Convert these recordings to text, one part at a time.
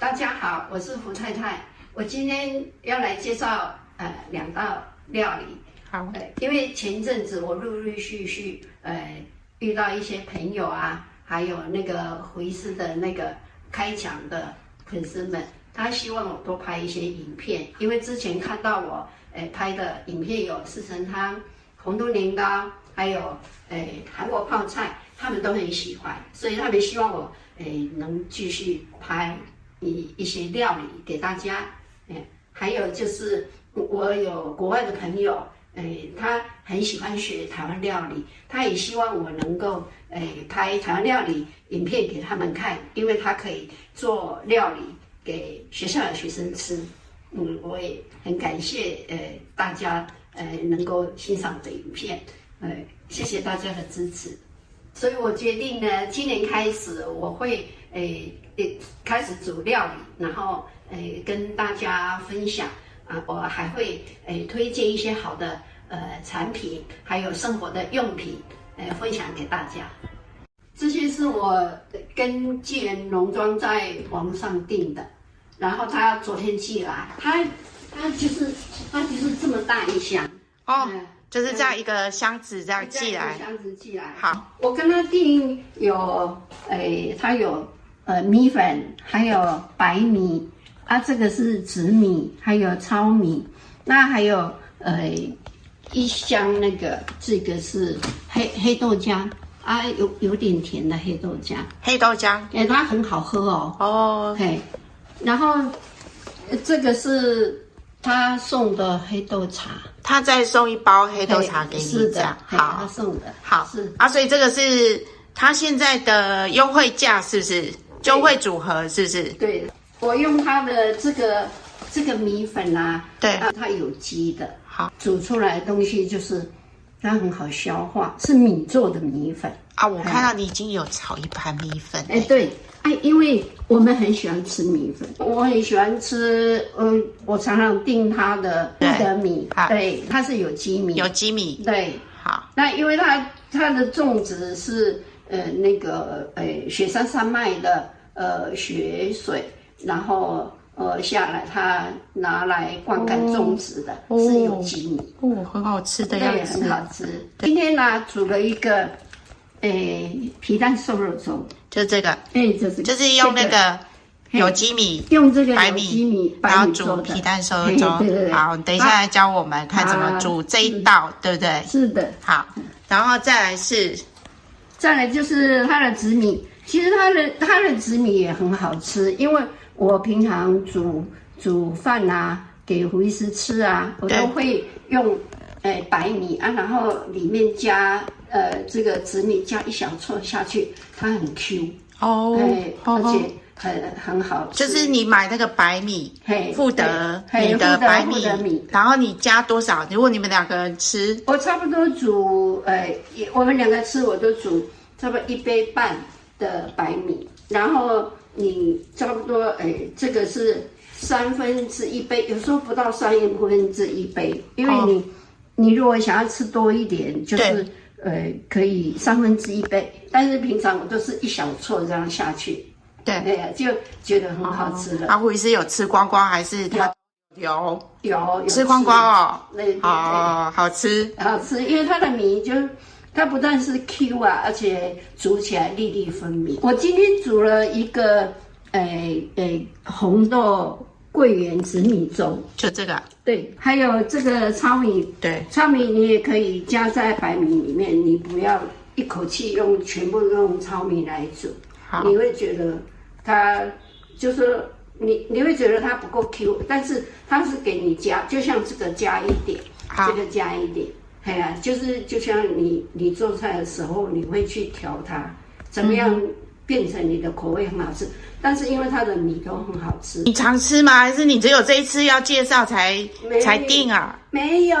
大家好，我是胡太太。我今天要来介绍呃两道料理。好，呃，因为前一阵子我陆陆续续呃遇到一些朋友啊，还有那个胡医师的那个开讲的粉丝们，他希望我多拍一些影片，因为之前看到我呃拍的影片有四神汤、红豆年糕，还有呃韩国泡菜，他们都很喜欢，所以他们希望我呃能继续拍。一一些料理给大家，哎，还有就是我有国外的朋友，哎，他很喜欢学台湾料理，他也希望我能够哎拍台湾料理影片给他们看，因为他可以做料理给学校的学生吃。嗯，我也很感谢呃大家呃能够欣赏我的影片，呃，谢谢大家的支持。所以我决定呢，今年开始我会诶诶开始煮料理，然后诶跟大家分享啊，我还会诶推荐一些好的呃产品，还有生活的用品，诶分享给大家。这些是我跟纪元农庄在网上订的，然后他昨天寄来，他他就是他就是这么大一箱哦。嗯就是这样一个箱子这样寄来，箱子寄来。好，我跟他订有，诶，他有呃米粉，还有白米啊，这个是紫米，还有糙米，那还有呃一箱那个，这个是黑黑豆浆啊，有有点甜的黑豆浆。黑豆浆，哎，它很好喝哦。哦，嘿，然后这个是。他送的黑豆茶，他再送一包黑豆茶给你，是的，好，他送的，好。是。啊，所以这个是他现在的优惠价，是不是？优惠组合是不是？对，我用他的这个这个米粉啊，对，啊，它有机的，好，煮出来的东西就是它很好消化，是米做的米粉。啊。我看到你已经有炒一盘米粉，哎，对。哎，因为我们很喜欢吃米粉，我很喜欢吃，嗯，我常常订他的布德米，对，它是有机米，有机米，对，好。那因为它它的种植是呃那个呃雪山山脉的呃雪水，然后呃下来它拿来灌溉种植的，哦、是有机米。哦，哦，很好吃的样子，很好吃。今天呢煮了一个。哎，皮蛋瘦肉粥就这个，哎，就是就是用那个有机米，用这个白米，然后煮皮蛋瘦肉粥。好，等一下来教我们看怎么煮这一道，对不对？是的。好，然后再来是，再来就是它的紫米。其实它的它的紫米也很好吃，因为我平常煮煮饭啊，给胡医师吃啊，我都会用哎白米啊，然后里面加。呃，这个紫米加一小撮下去，它很 Q 哦，哎，而且很很好吃。就是你买那个白米，嘿，富德你的白米，然后你加多少？如果你们两个人吃，我差不多煮，呃，我们两个吃我都煮差不多一杯半的白米，然后你差不多，哎，这个是三分之一杯，有时候不到三分之一杯，因为你、哦、你如果想要吃多一点，就是。呃，可以三分之一杯，但是平常我都是一小撮这样下去，对，哎呀，就觉得很好吃了。阿胡医师有吃光光还是他有有，有，吃光光哦？对对对，哦，好吃，好吃，因为它的米就它不但是 Q 啊，而且煮起来粒粒分明。我今天煮了一个，诶诶，红豆。桂圆紫米粥，就这个，对，还有这个糙米，对，糙米你也可以加在白米里面，你不要一口气用全部用糙米来煮，好，你会觉得它就是你你会觉得它不够 Q，但是它是给你加，就像这个加一点，这个加一点，哎呀、啊，就是就像你你做菜的时候，你会去调它怎么样。嗯变成你的口味很好吃，但是因为它的米都很好吃。你常吃吗？还是你只有这一次要介绍才才订啊？没有，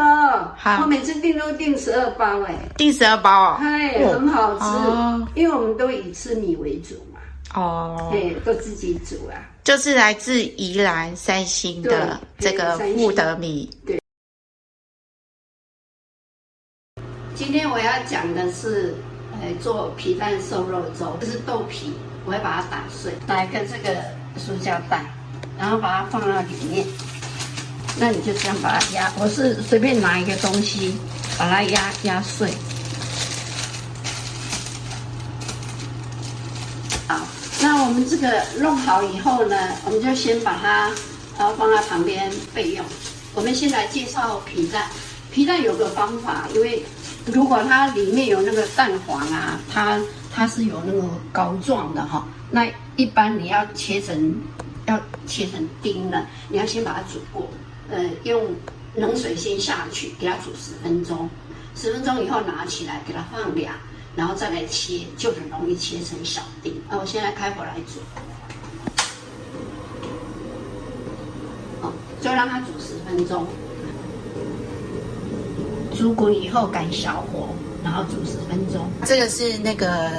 好，我每次订都订十二包哎，订十二包哦，哎，很好吃，哦，因为我们都以吃米为主嘛。哦，哎，都自己煮啊。就是来自宜兰三星的这个富德米。对。今天我要讲的是。来做皮蛋瘦肉粥，这是豆皮，我会把它打碎，打一个这个塑胶袋，然后把它放到里面。那你就这样把它压，我是随便拿一个东西把它压压碎。好，那我们这个弄好以后呢，我们就先把它然后放在旁边备用。我们先来介绍皮蛋，皮蛋有个方法，因为如果它里面有那个蛋黄啊，它它是有那个膏状的哈。那一般你要切成要切成丁的，你要先把它煮过，呃，用冷水先下去给它煮十分钟，十分钟以后拿起来给它放凉，然后再来切，就很容易切成小丁。那我现在开火来煮，好，就让它煮十分钟，煮滚以后改小火，然后煮十分钟。这个是那个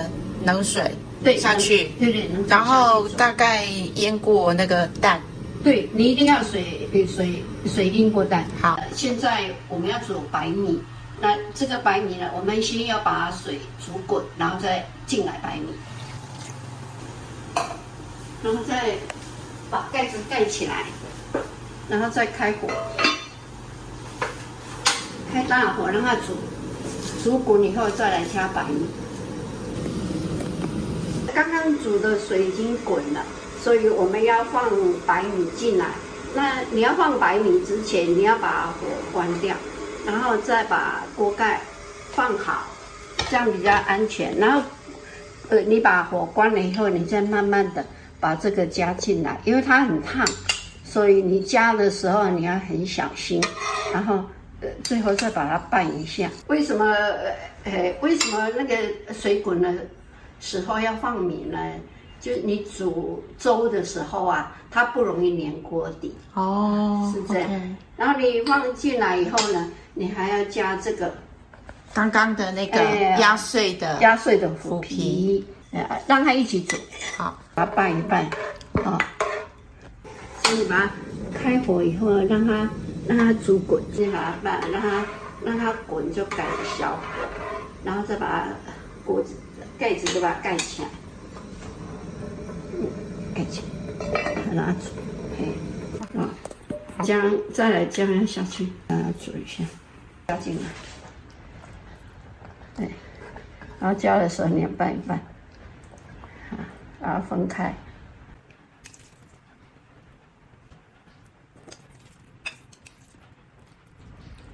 冷水。对，下去，对对，然后大概腌过那个蛋，对，你一定要水水水淹过蛋。好，现在我们要煮白米，那这个白米呢，我们先要把水煮滚，然后再进来白米，然后再把盖子盖起来，然后再开火，开大火让它煮，煮滚以后再来加白米。刚刚煮的水已经滚了，所以我们要放白米进来。那你要放白米之前，你要把火关掉，然后再把锅盖放好，这样比较安全。然后，呃，你把火关了以后，你再慢慢的把这个加进来，因为它很烫，所以你加的时候你要很小心。然后，呃，最后再把它拌一下。为什么？呃，为什么那个水滚的？时候要放米呢，就你煮粥的时候啊，它不容易粘锅底哦，是这样。Okay. 然后你放进来以后呢，你还要加这个刚刚的那个压碎的、哎、压碎的腐皮，呃，让它一起煮。好，把它拌一拌，好。所以把它开火以后，让它让它煮滚，先把它拌，让它让它滚就改小火，然后再把它锅子。盖子。就把它盖起来，盖起来，拿煮，嘿，啊，姜再来姜下去，让它煮一下，加进来，对，然后加的时候你要拌一拌，好，然后分开，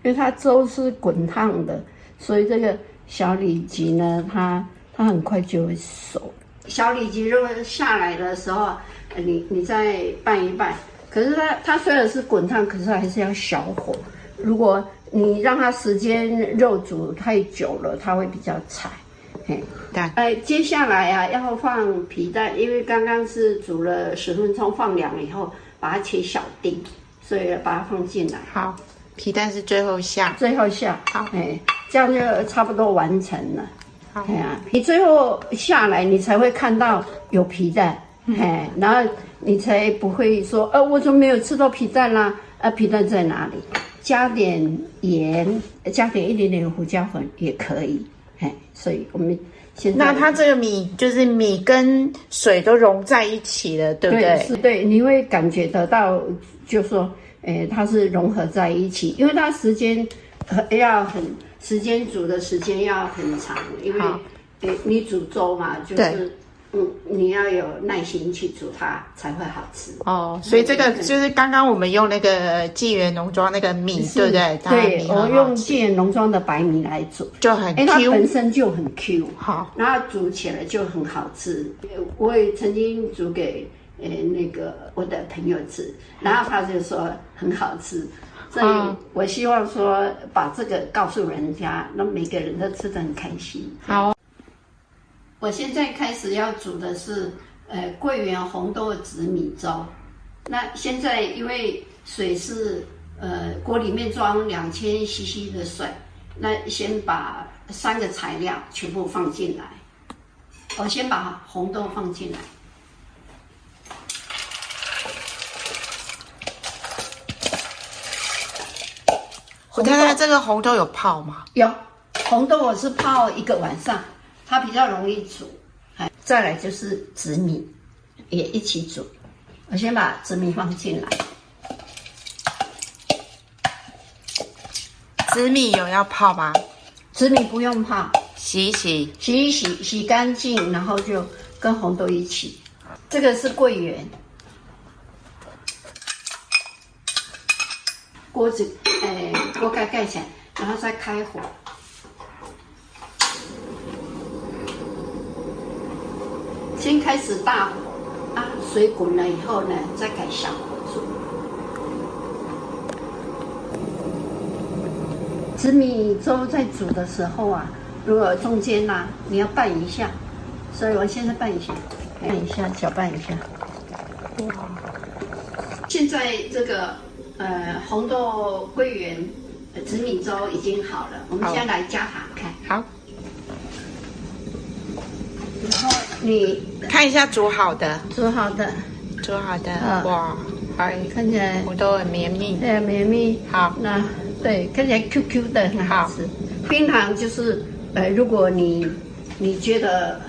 因为它粥是滚烫的，所以这个小里脊呢，它。它很快就会熟。小里脊如果下来的时候，你你再拌一拌。可是它它虽然是滚烫，可是还是要小火。如果你让它时间肉煮太久了，它会比较柴。嘿，对。哎，接下来啊要放皮蛋，因为刚刚是煮了十分钟，放凉以后把它切小丁，所以把它放进来。好，皮蛋是最后下。最后下。好，哎，这样就差不多完成了。对啊，你最后下来，你才会看到有皮蛋，哎、嗯，然后你才不会说，呃，我怎么没有吃到皮蛋啦？呃，皮蛋在哪里？加点盐，加点一点点胡椒粉也可以，哎，所以我们现在，那它这个米就是米跟水都融在一起了，对不对？对，是对，你会感觉得到，就是说，哎，它是融合在一起，因为它时间要很。时间煮的时间要很长，因为诶你煮粥嘛，就是嗯，你要有耐心去煮它才会好吃哦。所以这个就是刚刚我们用那个纪元农庄那个米，对不对？对，我用纪元农庄的白米来煮，就很 Q，它本身就很 Q，好，然后煮起来就很好吃。我也曾经煮给诶那个我的朋友吃，然后他就说很好吃。所以我希望说，把这个告诉人家，让每个人都吃得很开心。好，我现在开始要煮的是，呃，桂圆红豆紫米粥。那现在因为水是，呃，锅里面装两千 CC 的水，那先把三个材料全部放进来。我先把红豆放进来。我看看这个红豆有泡吗？有，红豆我是泡一个晚上，它比较容易煮。再来就是紫米，也一起煮。我先把紫米放进来。紫米有要泡吗？紫米不用泡，洗一洗，洗一洗，洗干净，然后就跟红豆一起。这个是桂圆。锅子，哎，锅盖盖起来，然后再开火。先开始大火，啊，水滚了以后呢，再改小火煮。紫米粥在煮的时候啊，如果中间呐、啊，你要拌一下，所以我现在拌一下，拌一下，搅拌一下。哇！现在这个呃红豆桂圆紫米粥已经好了，我们先来加糖看。好。然后你看一下煮好的，煮好的，煮好的，嗯、哇，哎，看起来红豆很绵密，对，绵密。好，那。对，看起来 Q Q 的很好吃。冰糖就是，呃，如果你你觉得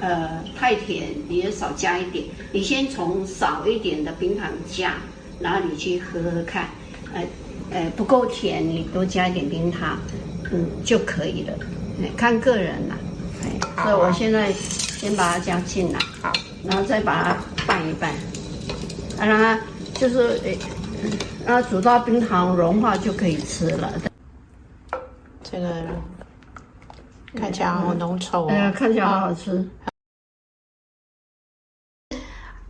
呃太甜，你也少加一点。你先从少一点的冰糖加，然后你去喝喝看，呃呃不够甜，你多加一点冰糖，嗯就可以了。哎，看个人啦。哎，所以我现在先把它加进来，好，然后再把它拌一拌，让它就是诶。那煮到冰糖融化就可以吃了。这个看起来好浓稠哦。哎呀，看起来好好吃。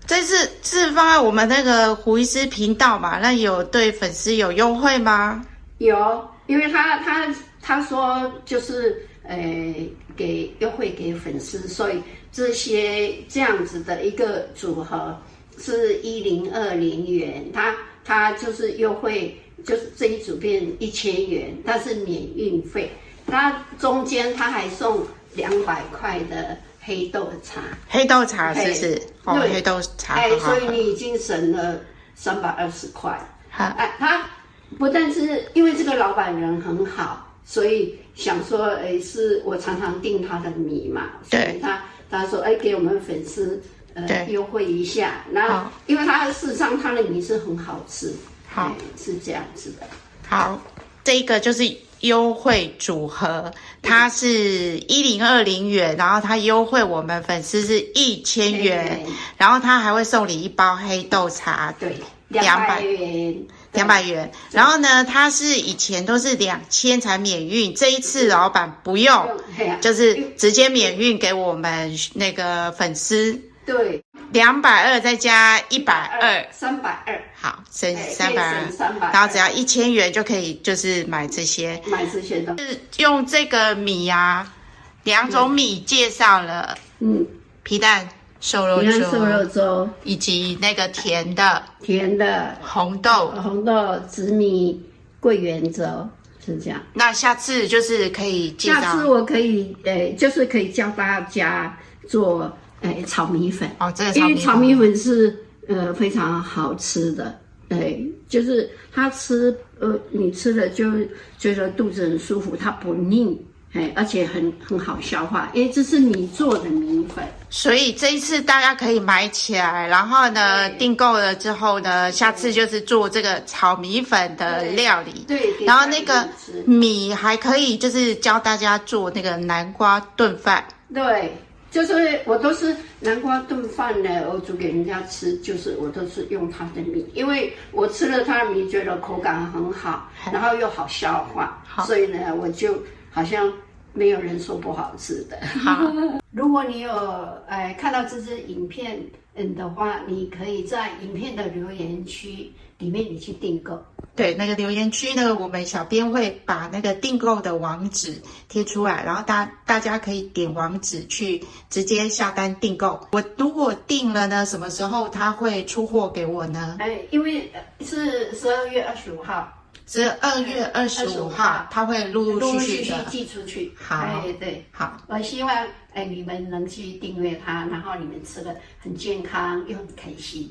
这次是放在我们那个胡医师频道嘛？那有对粉丝有优惠吗？有，因为他他他说就是呃给优惠给粉丝，所以这些这样子的一个组合是一零二零元，他。他就是优惠，就是这一组变一千元，但是免运费。它中间他还送两百块的黑豆茶，黑豆茶是不是？对哦，黑豆茶。哎，所以你已经省了三百二十块。好，哎，他不但是因为这个老板人很好，所以想说，哎，是我常常订他的米嘛，所以他他说，哎，给我们粉丝。呃，优惠一下，然后因为他事实上他的米是很好吃，好是这样子的。好，这一个就是优惠组合，它是一零二零元，然后它优惠我们粉丝是一千元，然后它还会送你一包黑豆茶，对，两百元，两百元。然后呢，它是以前都是两千才免运，这一次老板不用，就是直接免运给我们那个粉丝。对，两百二再加一百二，三百二，好，省三百二，然后只要一千元就可以，就是买这些，买这些的，是用这个米呀、啊，两种米介绍了，嗯，皮蛋瘦肉粥，瘦肉粥，以及那个甜的，甜的。红豆，红豆紫米桂圆粥是这样。那下次就是可以介绍，下次我可以，呃，就是可以教大家做。哎，炒米粉。哦，这个因为炒米粉。是呃非常好吃的，哎，就是它吃呃你吃了就觉得肚子很舒服，它不腻，哎，而且很很好消化，因为这是你做的米粉，所以这一次大家可以买起来，然后呢订购了之后呢，下次就是做这个炒米粉的料理，对，对，然后那个米还可以就是教大家做那个南瓜炖饭，对。就是我都是南瓜炖饭呢，我煮给人家吃，就是我都是用它的米，因为我吃了它的米，觉得口感很好，然后又好消化，所以呢，我就好像没有人说不好吃的。好，如果你有呃看到这支影片嗯的话，你可以在影片的留言区里面你去订购。对，那个留言区呢，我们小编会把那个订购的网址贴出来，然后大大家可以点网址去直接下单订购。我如果订了呢，什么时候他会出货给我呢？哎，因为是十二月二十五号，十二月二十五号，他会陆陆续续的寄出去。好，哎，对，好，我希望哎你们能去订阅它，然后你们吃的很健康又很开心。